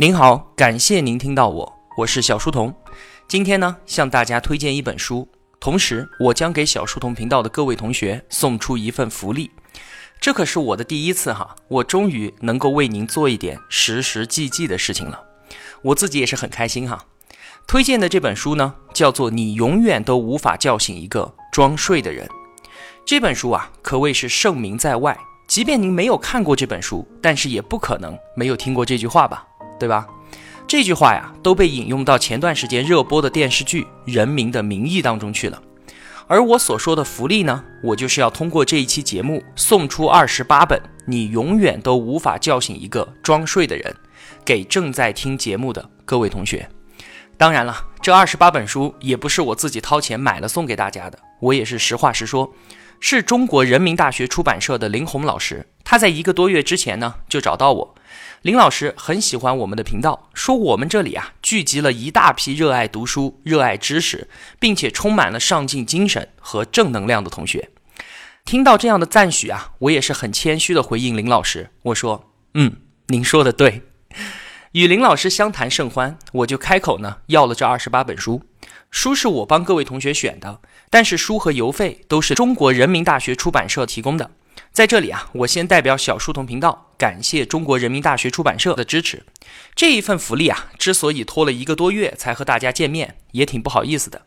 您好，感谢您听到我，我是小书童。今天呢，向大家推荐一本书，同时我将给小书童频道的各位同学送出一份福利。这可是我的第一次哈，我终于能够为您做一点实实际际的事情了，我自己也是很开心哈。推荐的这本书呢，叫做《你永远都无法叫醒一个装睡的人》。这本书啊，可谓是盛名在外，即便您没有看过这本书，但是也不可能没有听过这句话吧。对吧？这句话呀，都被引用到前段时间热播的电视剧《人民的名义》当中去了。而我所说的福利呢，我就是要通过这一期节目送出二十八本你永远都无法叫醒一个装睡的人，给正在听节目的各位同学。当然了，这二十八本书也不是我自己掏钱买了送给大家的，我也是实话实说，是中国人民大学出版社的林红老师，他在一个多月之前呢就找到我。林老师很喜欢我们的频道，说我们这里啊聚集了一大批热爱读书、热爱知识，并且充满了上进精神和正能量的同学。听到这样的赞许啊，我也是很谦虚的回应林老师，我说：“嗯，您说的对。”与林老师相谈甚欢，我就开口呢要了这二十八本书。书是我帮各位同学选的，但是书和邮费都是中国人民大学出版社提供的。在这里啊，我先代表小书童频道感谢中国人民大学出版社的支持。这一份福利啊，之所以拖了一个多月才和大家见面，也挺不好意思的。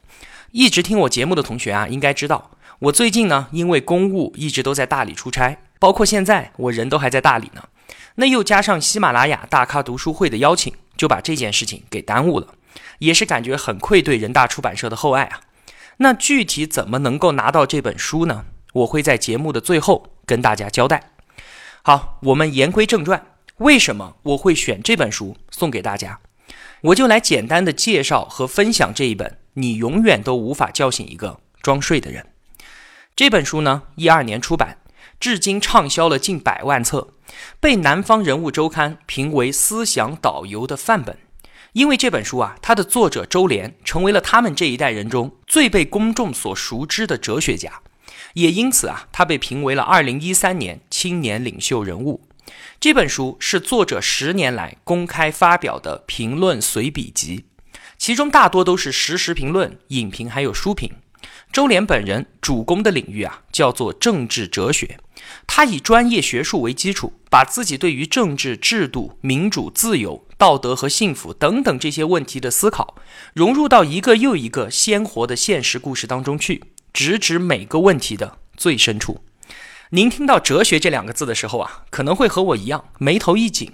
一直听我节目的同学啊，应该知道我最近呢，因为公务一直都在大理出差，包括现在我人都还在大理呢。那又加上喜马拉雅大咖读书会的邀请，就把这件事情给耽误了，也是感觉很愧对人大出版社的厚爱啊。那具体怎么能够拿到这本书呢？我会在节目的最后跟大家交代。好，我们言归正传，为什么我会选这本书送给大家？我就来简单的介绍和分享这一本《你永远都无法叫醒一个装睡的人》这本书呢，一二年出版，至今畅销了近百万册，被《南方人物周刊》评为思想导游的范本。因为这本书啊，它的作者周濂成为了他们这一代人中最被公众所熟知的哲学家。也因此啊，他被评为了二零一三年青年领袖人物。这本书是作者十年来公开发表的评论随笔集，其中大多都是实时评论、影评还有书评。周濂本人主攻的领域啊，叫做政治哲学。他以专业学术为基础，把自己对于政治制度、民主、自由、道德和幸福等等这些问题的思考，融入到一个又一个鲜活的现实故事当中去。直指每个问题的最深处。您听到“哲学”这两个字的时候啊，可能会和我一样眉头一紧，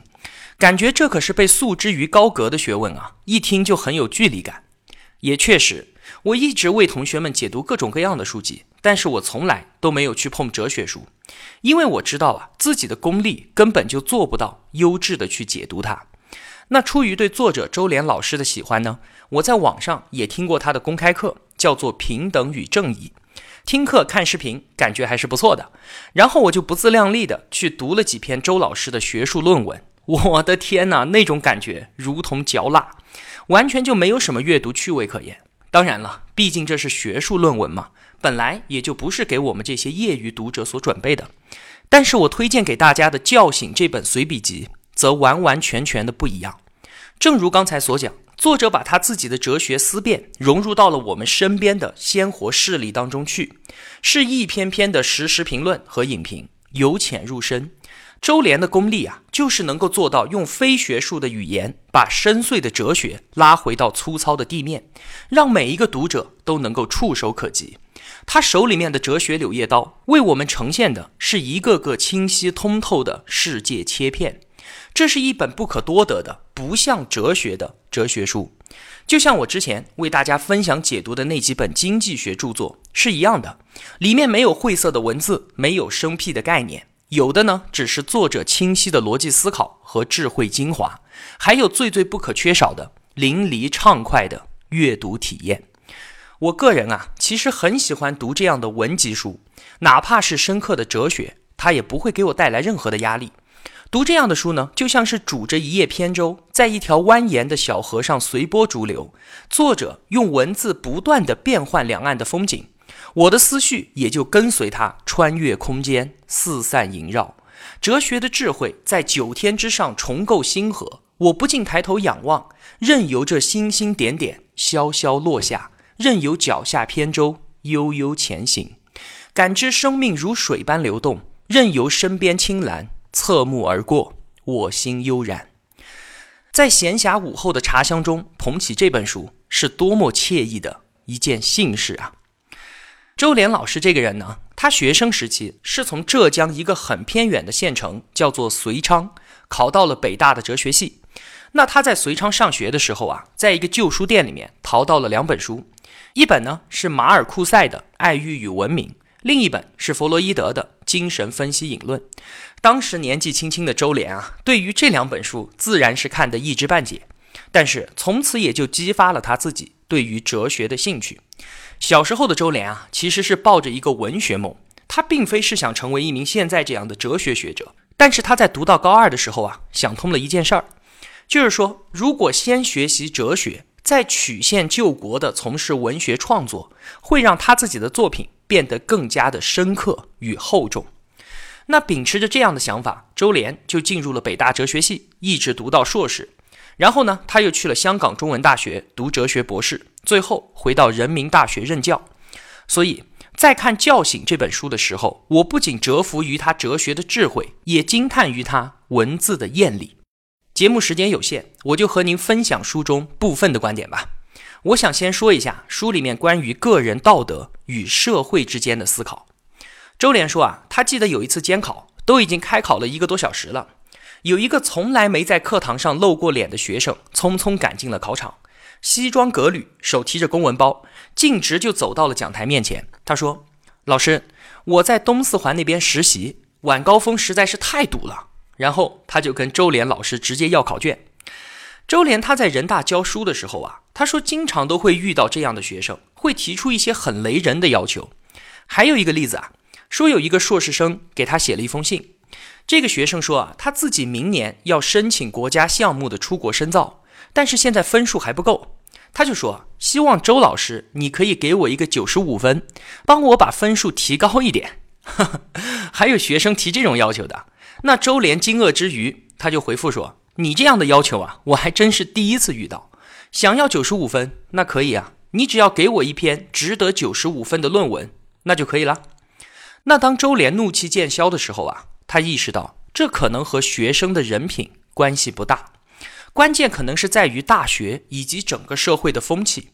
感觉这可是被束之于高阁的学问啊，一听就很有距离感。也确实，我一直为同学们解读各种各样的书籍，但是我从来都没有去碰哲学书，因为我知道啊，自己的功力根本就做不到优质的去解读它。那出于对作者周濂老师的喜欢呢，我在网上也听过他的公开课。叫做平等与正义，听课看视频感觉还是不错的。然后我就不自量力的去读了几篇周老师的学术论文。我的天哪，那种感觉如同嚼蜡，完全就没有什么阅读趣味可言。当然了，毕竟这是学术论文嘛，本来也就不是给我们这些业余读者所准备的。但是我推荐给大家的《叫醒》这本随笔集，则完完全全的不一样。正如刚才所讲。作者把他自己的哲学思辨融入到了我们身边的鲜活事例当中去，是一篇篇的实时评论和影评，由浅入深。周濂的功力啊，就是能够做到用非学术的语言，把深邃的哲学拉回到粗糙的地面，让每一个读者都能够触手可及。他手里面的哲学柳叶刀，为我们呈现的是一个个清晰通透的世界切片。这是一本不可多得的、不像哲学的哲学书，就像我之前为大家分享解读的那几本经济学著作是一样的。里面没有晦涩的文字，没有生僻的概念，有的呢只是作者清晰的逻辑思考和智慧精华，还有最最不可缺少的淋漓畅快的阅读体验。我个人啊，其实很喜欢读这样的文集书，哪怕是深刻的哲学，它也不会给我带来任何的压力。读这样的书呢，就像是煮着一叶扁舟，在一条蜿蜒的小河上随波逐流。作者用文字不断的变换两岸的风景，我的思绪也就跟随他穿越空间，四散萦绕。哲学的智慧在九天之上重构星河，我不禁抬头仰望，任由这星星点点潇潇落下，任由脚下扁舟悠悠前行，感知生命如水般流动，任由身边青蓝侧目而过，我心悠然。在闲暇午后的茶香中捧起这本书，是多么惬意的一件幸事啊！周濂老师这个人呢，他学生时期是从浙江一个很偏远的县城，叫做遂昌，考到了北大的哲学系。那他在遂昌上学的时候啊，在一个旧书店里面淘到了两本书，一本呢是马尔库塞的《爱欲与文明》，另一本是弗洛伊德的《精神分析引论》。当时年纪轻轻的周濂啊，对于这两本书自然是看得一知半解，但是从此也就激发了他自己对于哲学的兴趣。小时候的周濂啊，其实是抱着一个文学梦，他并非是想成为一名现在这样的哲学学者，但是他在读到高二的时候啊，想通了一件事儿。就是说，如果先学习哲学，再曲线救国的从事文学创作，会让他自己的作品变得更加的深刻与厚重。那秉持着这样的想法，周濂就进入了北大哲学系，一直读到硕士。然后呢，他又去了香港中文大学读哲学博士，最后回到人民大学任教。所以在看《叫醒》这本书的时候，我不仅折服于他哲学的智慧，也惊叹于他文字的艳丽。节目时间有限，我就和您分享书中部分的观点吧。我想先说一下书里面关于个人道德与社会之间的思考。周濂说啊，他记得有一次监考，都已经开考了一个多小时了，有一个从来没在课堂上露过脸的学生，匆匆赶进了考场，西装革履，手提着公文包，径直就走到了讲台面前。他说：“老师，我在东四环那边实习，晚高峰实在是太堵了。”然后他就跟周濂老师直接要考卷。周濂他在人大教书的时候啊，他说经常都会遇到这样的学生，会提出一些很雷人的要求。还有一个例子啊，说有一个硕士生给他写了一封信，这个学生说啊，他自己明年要申请国家项目的出国深造，但是现在分数还不够，他就说希望周老师你可以给我一个九十五分，帮我把分数提高一点。还有学生提这种要求的。那周濂惊愕之余，他就回复说：“你这样的要求啊，我还真是第一次遇到。想要九十五分，那可以啊，你只要给我一篇值得九十五分的论文，那就可以了。”那当周濂怒气渐消的时候啊，他意识到这可能和学生的人品关系不大，关键可能是在于大学以及整个社会的风气。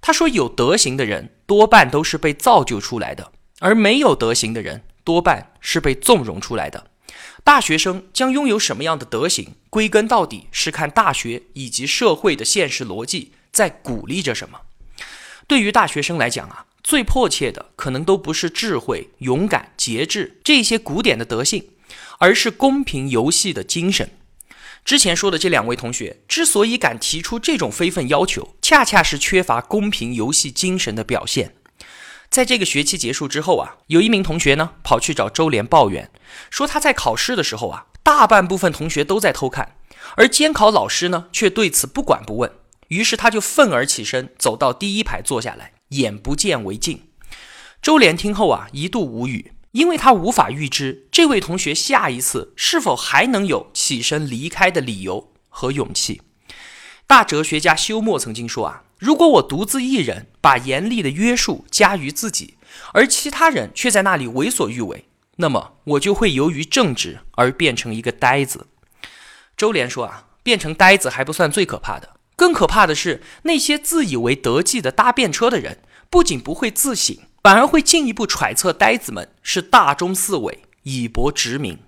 他说：“有德行的人多半都是被造就出来的，而没有德行的人多半是被纵容出来的。”大学生将拥有什么样的德行，归根到底是看大学以及社会的现实逻辑在鼓励着什么。对于大学生来讲啊，最迫切的可能都不是智慧、勇敢、节制这些古典的德性，而是公平游戏的精神。之前说的这两位同学之所以敢提出这种非分要求，恰恰是缺乏公平游戏精神的表现。在这个学期结束之后啊，有一名同学呢跑去找周濂抱怨，说他在考试的时候啊，大半部分同学都在偷看，而监考老师呢却对此不管不问。于是他就愤而起身，走到第一排坐下来，眼不见为净。周濂听后啊，一度无语，因为他无法预知这位同学下一次是否还能有起身离开的理由和勇气。大哲学家休谟曾经说啊。如果我独自一人把严厉的约束加于自己，而其他人却在那里为所欲为，那么我就会由于正直而变成一个呆子。周濂说啊，变成呆子还不算最可怕的，更可怕的是那些自以为得计的搭便车的人，不仅不会自省，反而会进一步揣测呆子们是大中四伪，以博殖民。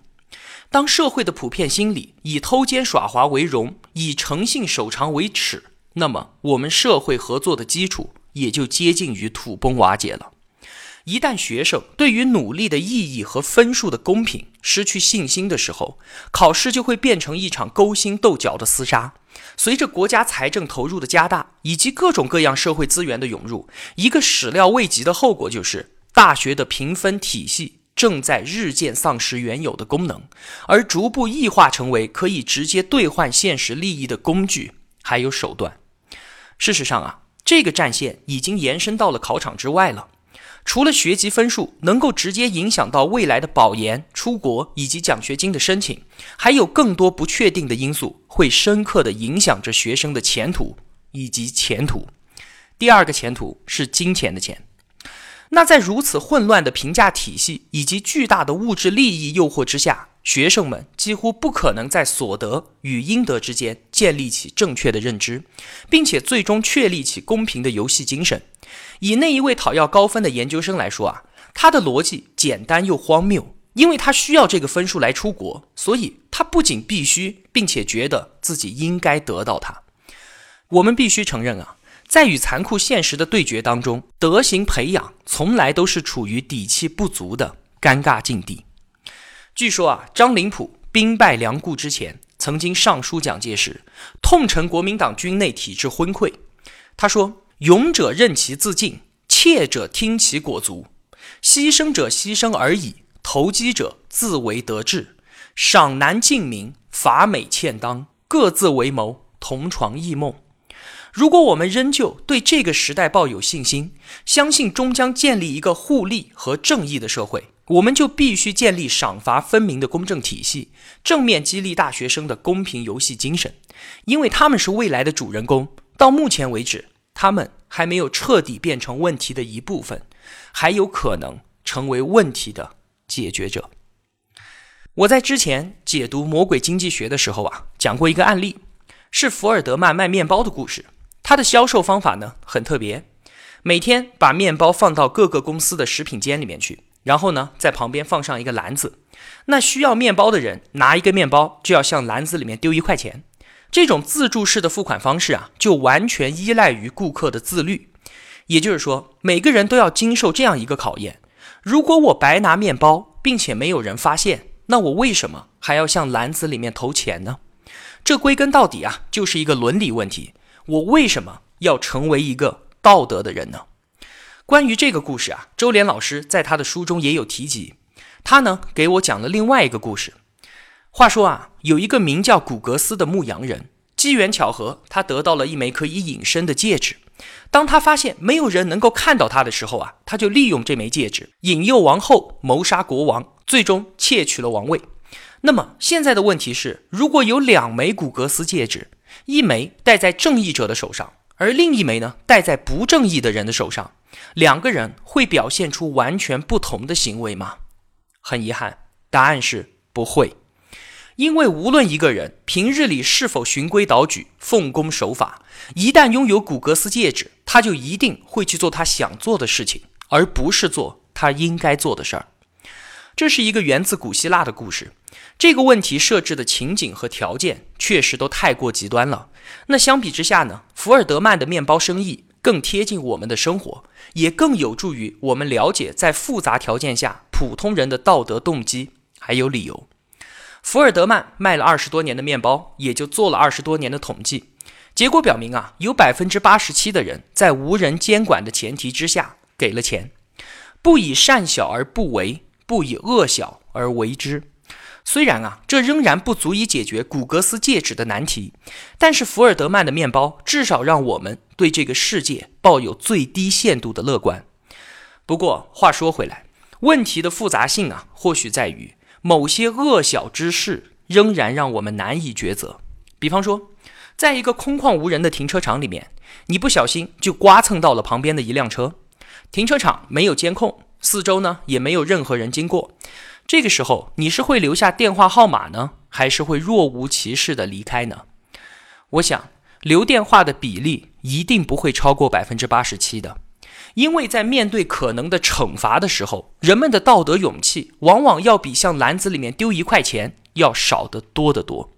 当社会的普遍心理以偷奸耍滑为荣，以诚信守常为耻。那么，我们社会合作的基础也就接近于土崩瓦解了。一旦学生对于努力的意义和分数的公平失去信心的时候，考试就会变成一场勾心斗角的厮杀。随着国家财政投入的加大，以及各种各样社会资源的涌入，一个始料未及的后果就是，大学的评分体系正在日渐丧失原有的功能，而逐步异化成为可以直接兑换现实利益的工具，还有手段。事实上啊，这个战线已经延伸到了考场之外了。除了学籍分数能够直接影响到未来的保研、出国以及奖学金的申请，还有更多不确定的因素会深刻的影响着学生的前途以及前途。第二个前途是金钱的钱。那在如此混乱的评价体系以及巨大的物质利益诱惑之下，学生们几乎不可能在所得与应得之间建立起正确的认知，并且最终确立起公平的游戏精神。以那一位讨要高分的研究生来说啊，他的逻辑简单又荒谬，因为他需要这个分数来出国，所以他不仅必须，并且觉得自己应该得到它。我们必须承认啊。在与残酷现实的对决当中，德行培养从来都是处于底气不足的尴尬境地。据说啊，张灵甫兵败梁固之前，曾经上书蒋介石，痛陈国民党军内体制昏聩。他说：“勇者任其自尽，怯者听其裹足；牺牲者牺牲而已，投机者自为得志。赏难敬明，罚美欠当，各自为谋，同床异梦。”如果我们仍旧对这个时代抱有信心，相信终将建立一个互利和正义的社会，我们就必须建立赏罚分明的公正体系，正面激励大学生的公平游戏精神，因为他们是未来的主人公。到目前为止，他们还没有彻底变成问题的一部分，还有可能成为问题的解决者。我在之前解读《魔鬼经济学》的时候啊，讲过一个案例，是福尔德曼卖面包的故事。他的销售方法呢很特别，每天把面包放到各个公司的食品间里面去，然后呢在旁边放上一个篮子，那需要面包的人拿一个面包就要向篮子里面丢一块钱。这种自助式的付款方式啊，就完全依赖于顾客的自律。也就是说，每个人都要经受这样一个考验：如果我白拿面包，并且没有人发现，那我为什么还要向篮子里面投钱呢？这归根到底啊，就是一个伦理问题。我为什么要成为一个道德的人呢？关于这个故事啊，周濂老师在他的书中也有提及。他呢给我讲了另外一个故事。话说啊，有一个名叫古格斯的牧羊人，机缘巧合，他得到了一枚可以隐身的戒指。当他发现没有人能够看到他的时候啊，他就利用这枚戒指引诱王后谋杀国王，最终窃取了王位。那么现在的问题是，如果有两枚古格斯戒指，一枚戴在正义者的手上，而另一枚呢戴在不正义的人的手上，两个人会表现出完全不同的行为吗？很遗憾，答案是不会。因为无论一个人平日里是否循规蹈矩、奉公守法，一旦拥有古格斯戒指，他就一定会去做他想做的事情，而不是做他应该做的事儿。这是一个源自古希腊的故事。这个问题设置的情景和条件确实都太过极端了。那相比之下呢？福尔德曼的面包生意更贴近我们的生活，也更有助于我们了解在复杂条件下普通人的道德动机还有理由。福尔德曼卖了二十多年的面包，也就做了二十多年的统计，结果表明啊，有百分之八十七的人在无人监管的前提之下给了钱，不以善小而不为，不以恶小而为之。虽然啊，这仍然不足以解决古格斯戒指的难题，但是福尔德曼的面包至少让我们对这个世界抱有最低限度的乐观。不过话说回来，问题的复杂性啊，或许在于某些恶小之事仍然让我们难以抉择。比方说，在一个空旷无人的停车场里面，你不小心就刮蹭到了旁边的一辆车，停车场没有监控，四周呢也没有任何人经过。这个时候，你是会留下电话号码呢，还是会若无其事的离开呢？我想留电话的比例一定不会超过百分之八十七的，因为在面对可能的惩罚的时候，人们的道德勇气往往要比向篮子里面丢一块钱要少得多得多。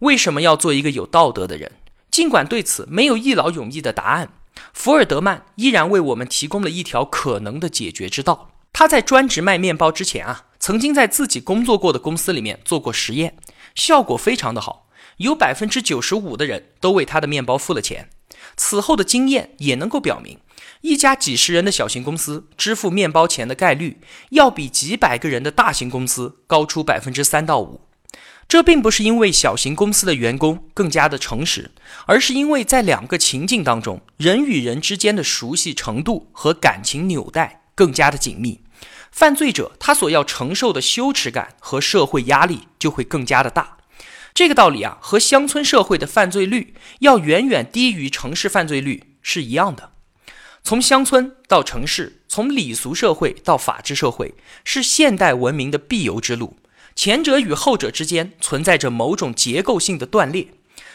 为什么要做一个有道德的人？尽管对此没有一劳永逸的答案，福尔德曼依然为我们提供了一条可能的解决之道。他在专职卖面包之前啊。曾经在自己工作过的公司里面做过实验，效果非常的好，有百分之九十五的人都为他的面包付了钱。此后的经验也能够表明，一家几十人的小型公司支付面包钱的概率，要比几百个人的大型公司高出百分之三到五。这并不是因为小型公司的员工更加的诚实，而是因为在两个情境当中，人与人之间的熟悉程度和感情纽带更加的紧密，犯罪者他所要承受的羞耻感和社会压力就会更加的大。这个道理啊，和乡村社会的犯罪率要远远低于城市犯罪率是一样的。从乡村到城市，从礼俗社会到法治社会，是现代文明的必由之路。前者与后者之间存在着某种结构性的断裂。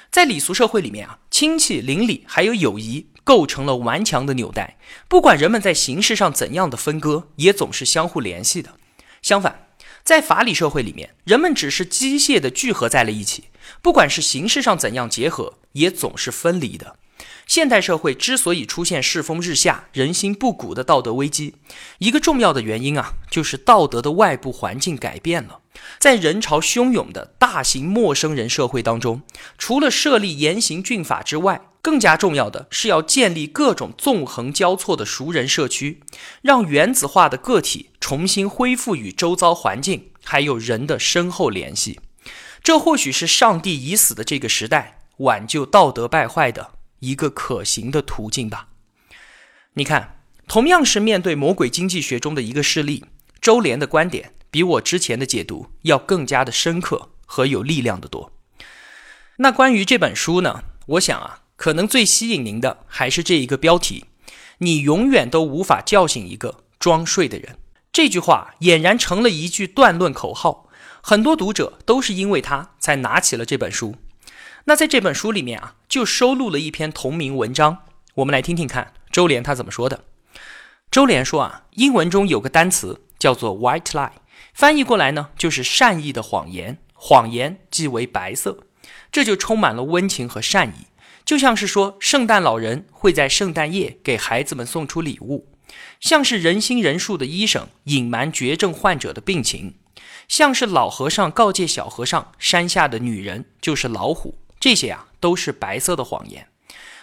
在礼俗社会里面啊，亲戚、邻里还有友谊构成了顽强的纽带，不管人们在形式上怎样的分割，也总是相互联系的。相反，在法理社会里面，人们只是机械的聚合在了一起，不管是形式上怎样结合，也总是分离的。现代社会之所以出现世风日下、人心不古的道德危机，一个重要的原因啊，就是道德的外部环境改变了。在人潮汹涌的大型陌生人社会当中，除了设立严刑峻法之外，更加重要的是要建立各种纵横交错的熟人社区，让原子化的个体重新恢复与周遭环境还有人的深厚联系。这或许是上帝已死的这个时代挽救道德败坏的一个可行的途径吧。你看，同样是面对魔鬼经济学中的一个事例，周濂的观点。比我之前的解读要更加的深刻和有力量的多。那关于这本书呢？我想啊，可能最吸引您的还是这一个标题：“你永远都无法叫醒一个装睡的人。”这句话俨然成了一句断论口号，很多读者都是因为他才拿起了这本书。那在这本书里面啊，就收录了一篇同名文章，我们来听听看周濂他怎么说的。周濂说啊，英文中有个单词叫做 “white lie”。翻译过来呢，就是善意的谎言，谎言即为白色，这就充满了温情和善意，就像是说圣诞老人会在圣诞夜给孩子们送出礼物，像是人心人术的医生隐瞒绝症患者的病情，像是老和尚告诫小和尚山下的女人就是老虎，这些啊都是白色的谎言。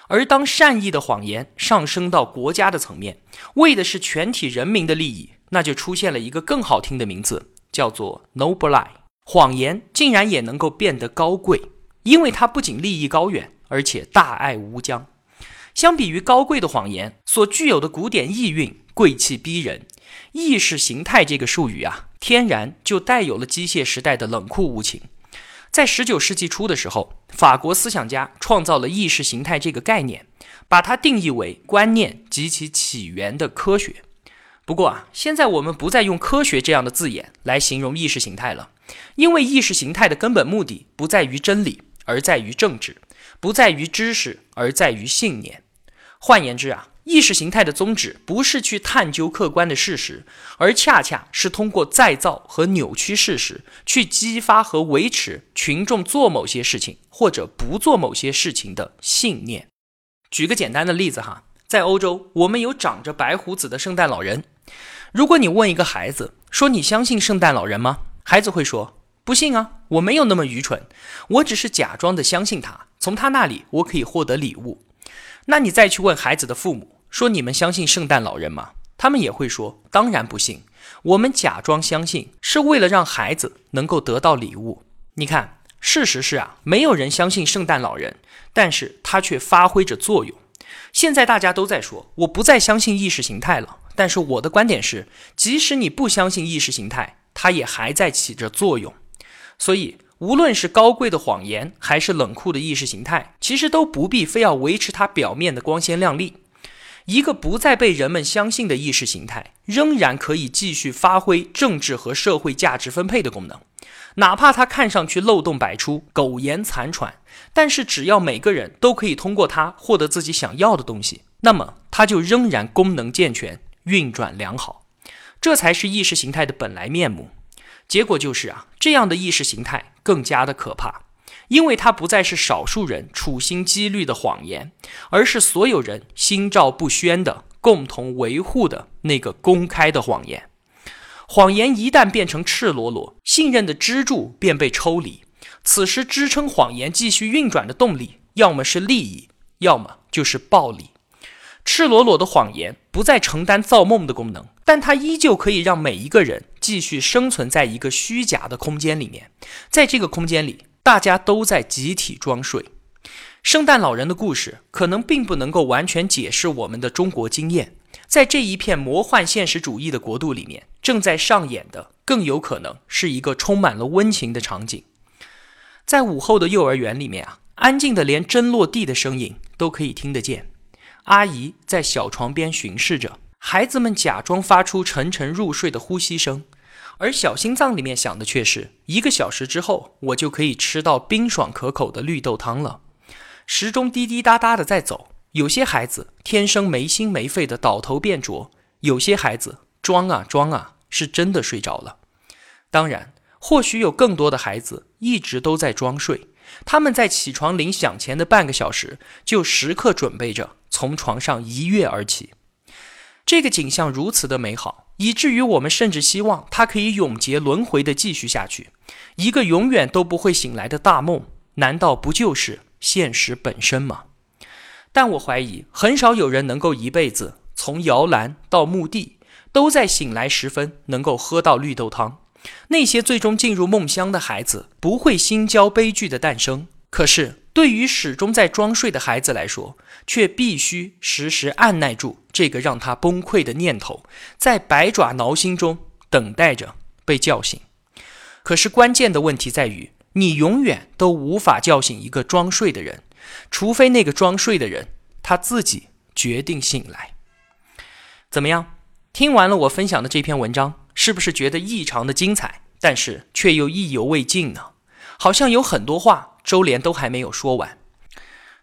而当善意的谎言上升到国家的层面，为的是全体人民的利益。那就出现了一个更好听的名字，叫做 noble lie。谎言竟然也能够变得高贵，因为它不仅利益高远，而且大爱无疆。相比于高贵的谎言所具有的古典意蕴，贵气逼人。意识形态这个术语啊，天然就带有了机械时代的冷酷无情。在十九世纪初的时候，法国思想家创造了意识形态这个概念，把它定义为观念及其起源的科学。不过啊，现在我们不再用科学这样的字眼来形容意识形态了，因为意识形态的根本目的不在于真理，而在于政治；不在于知识，而在于信念。换言之啊，意识形态的宗旨不是去探究客观的事实，而恰恰是通过再造和扭曲事实，去激发和维持群众做某些事情或者不做某些事情的信念。举个简单的例子哈。在欧洲，我们有长着白胡子的圣诞老人。如果你问一个孩子说：“你相信圣诞老人吗？”孩子会说：“不信啊，我没有那么愚蠢，我只是假装的相信他，从他那里我可以获得礼物。”那你再去问孩子的父母说：“你们相信圣诞老人吗？”他们也会说：“当然不信，我们假装相信是为了让孩子能够得到礼物。”你看，事实是啊，没有人相信圣诞老人，但是他却发挥着作用。现在大家都在说，我不再相信意识形态了。但是我的观点是，即使你不相信意识形态，它也还在起着作用。所以，无论是高贵的谎言，还是冷酷的意识形态，其实都不必非要维持它表面的光鲜亮丽。一个不再被人们相信的意识形态，仍然可以继续发挥政治和社会价值分配的功能。哪怕它看上去漏洞百出、苟延残喘，但是只要每个人都可以通过它获得自己想要的东西，那么它就仍然功能健全、运转良好。这才是意识形态的本来面目。结果就是啊，这样的意识形态更加的可怕，因为它不再是少数人处心积虑的谎言，而是所有人心照不宣的共同维护的那个公开的谎言。谎言一旦变成赤裸裸，信任的支柱便被抽离。此时支撑谎言继续运转的动力，要么是利益，要么就是暴力。赤裸裸的谎言不再承担造梦的功能，但它依旧可以让每一个人继续生存在一个虚假的空间里面。在这个空间里，大家都在集体装睡。圣诞老人的故事可能并不能够完全解释我们的中国经验。在这一片魔幻现实主义的国度里面，正在上演的更有可能是一个充满了温情的场景。在午后的幼儿园里面啊，安静的连针落地的声音都可以听得见。阿姨在小床边巡视着，孩子们假装发出沉沉入睡的呼吸声，而小心脏里面想的却是一个小时之后，我就可以吃到冰爽可口的绿豆汤了。时钟滴滴答答的在走。有些孩子天生没心没肺的倒头便着，有些孩子装啊装啊，是真的睡着了。当然，或许有更多的孩子一直都在装睡，他们在起床铃响前的半个小时就时刻准备着从床上一跃而起。这个景象如此的美好，以至于我们甚至希望它可以永劫轮回的继续下去。一个永远都不会醒来的大梦，难道不就是现实本身吗？但我怀疑，很少有人能够一辈子从摇篮到墓地，都在醒来时分能够喝到绿豆汤。那些最终进入梦乡的孩子，不会心焦悲剧的诞生。可是，对于始终在装睡的孩子来说，却必须时时按耐住这个让他崩溃的念头，在百爪挠心中等待着被叫醒。可是，关键的问题在于，你永远都无法叫醒一个装睡的人。除非那个装睡的人他自己决定醒来。怎么样？听完了我分享的这篇文章，是不是觉得异常的精彩？但是却又意犹未尽呢？好像有很多话周濂都还没有说完。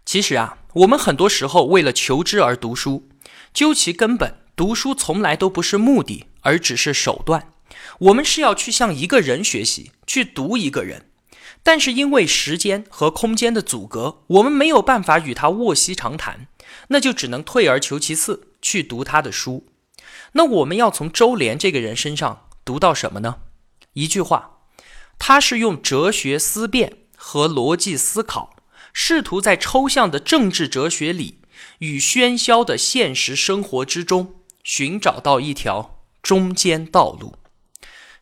其实啊，我们很多时候为了求知而读书，究其根本，读书从来都不是目的，而只是手段。我们是要去向一个人学习，去读一个人。但是因为时间和空间的阻隔，我们没有办法与他卧膝长谈，那就只能退而求其次去读他的书。那我们要从周濂这个人身上读到什么呢？一句话，他是用哲学思辨和逻辑思考，试图在抽象的政治哲学里与喧嚣的现实生活之中寻找到一条中间道路。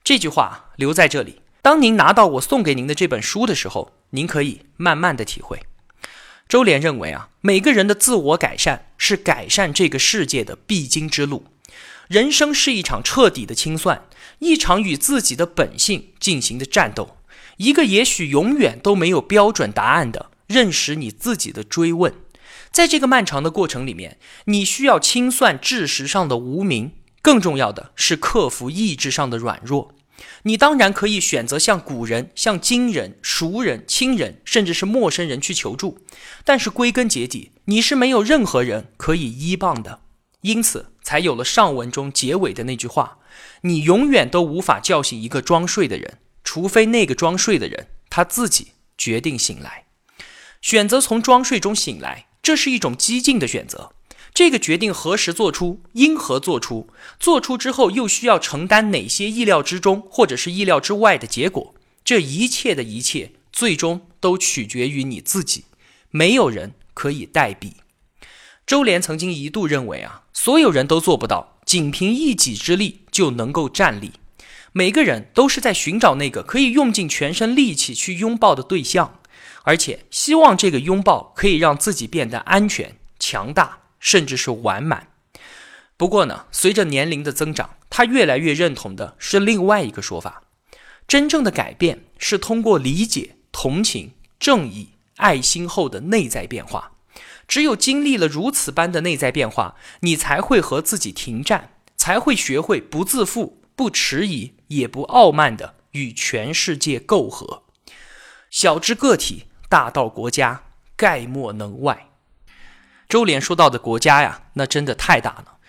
这句话留在这里。当您拿到我送给您的这本书的时候，您可以慢慢的体会。周濂认为啊，每个人的自我改善是改善这个世界的必经之路。人生是一场彻底的清算，一场与自己的本性进行的战斗，一个也许永远都没有标准答案的认识你自己的追问。在这个漫长的过程里面，你需要清算知识上的无名，更重要的是克服意志上的软弱。你当然可以选择向古人、向今人、熟人、亲人，甚至是陌生人去求助，但是归根结底，你是没有任何人可以依傍的，因此才有了上文中结尾的那句话：你永远都无法叫醒一个装睡的人，除非那个装睡的人他自己决定醒来，选择从装睡中醒来，这是一种激进的选择。这个决定何时做出，因何做出，做出之后又需要承担哪些意料之中或者是意料之外的结果？这一切的一切，最终都取决于你自己，没有人可以代笔。周濂曾经一度认为啊，所有人都做不到，仅凭一己之力就能够站立。每个人都是在寻找那个可以用尽全身力气去拥抱的对象，而且希望这个拥抱可以让自己变得安全、强大。甚至是完满。不过呢，随着年龄的增长，他越来越认同的是另外一个说法：真正的改变是通过理解、同情、正义、爱心后的内在变化。只有经历了如此般的内在变化，你才会和自己停战，才会学会不自负、不迟疑、也不傲慢的与全世界媾和。小至个体，大到国家，概莫能外。周濂说到的国家呀，那真的太大了。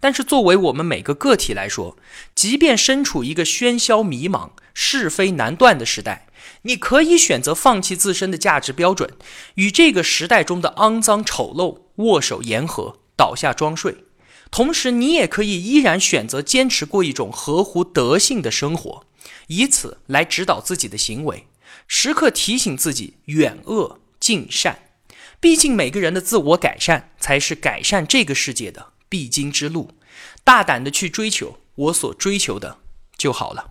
但是作为我们每个个体来说，即便身处一个喧嚣迷茫、是非难断的时代，你可以选择放弃自身的价值标准，与这个时代中的肮脏丑陋握手言和，倒下装睡。同时，你也可以依然选择坚持过一种合乎德性的生活，以此来指导自己的行为，时刻提醒自己远恶近善。毕竟，每个人的自我改善才是改善这个世界的必经之路。大胆的去追求我所追求的就好了。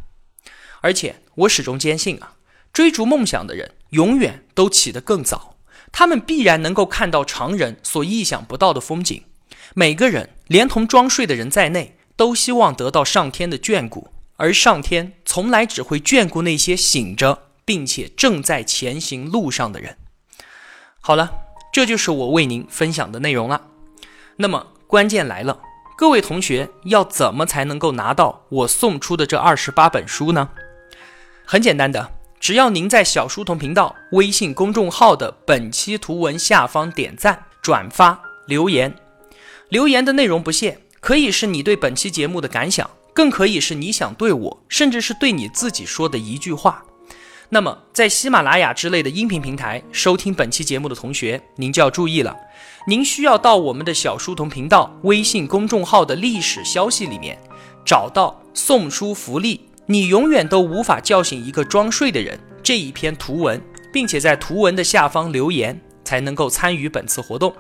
而且，我始终坚信啊，追逐梦想的人永远都起得更早，他们必然能够看到常人所意想不到的风景，每个人，连同装睡的人在内，都希望得到上天的眷顾，而上天从来只会眷顾那些醒着并且正在前行路上的人。好了，这就是我为您分享的内容了。那么关键来了，各位同学要怎么才能够拿到我送出的这二十八本书呢？很简单的，只要您在小书童频道微信公众号的本期图文下方点赞、转发、留言。留言的内容不限，可以是你对本期节目的感想，更可以是你想对我，甚至是对你自己说的一句话。那么，在喜马拉雅之类的音频平台收听本期节目的同学，您就要注意了，您需要到我们的小书童频道微信公众号的历史消息里面，找到送书福利，你永远都无法叫醒一个装睡的人这一篇图文，并且在图文的下方留言，才能够参与本次活动。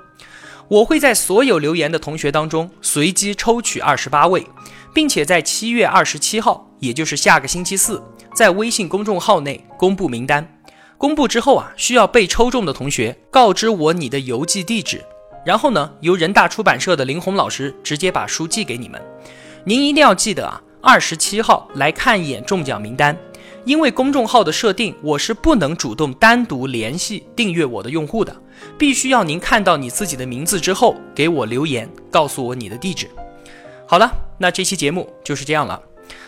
我会在所有留言的同学当中随机抽取二十八位，并且在七月二十七号，也就是下个星期四。在微信公众号内公布名单，公布之后啊，需要被抽中的同学告知我你的邮寄地址，然后呢，由人大出版社的林红老师直接把书寄给你们。您一定要记得啊，二十七号来看一眼中奖名单，因为公众号的设定，我是不能主动单独联系订阅我的用户的，必须要您看到你自己的名字之后给我留言，告诉我你的地址。好了，那这期节目就是这样了。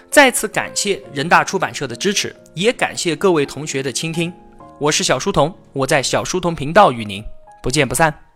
再次感谢人大出版社的支持，也感谢各位同学的倾听。我是小书童，我在小书童频道与您不见不散。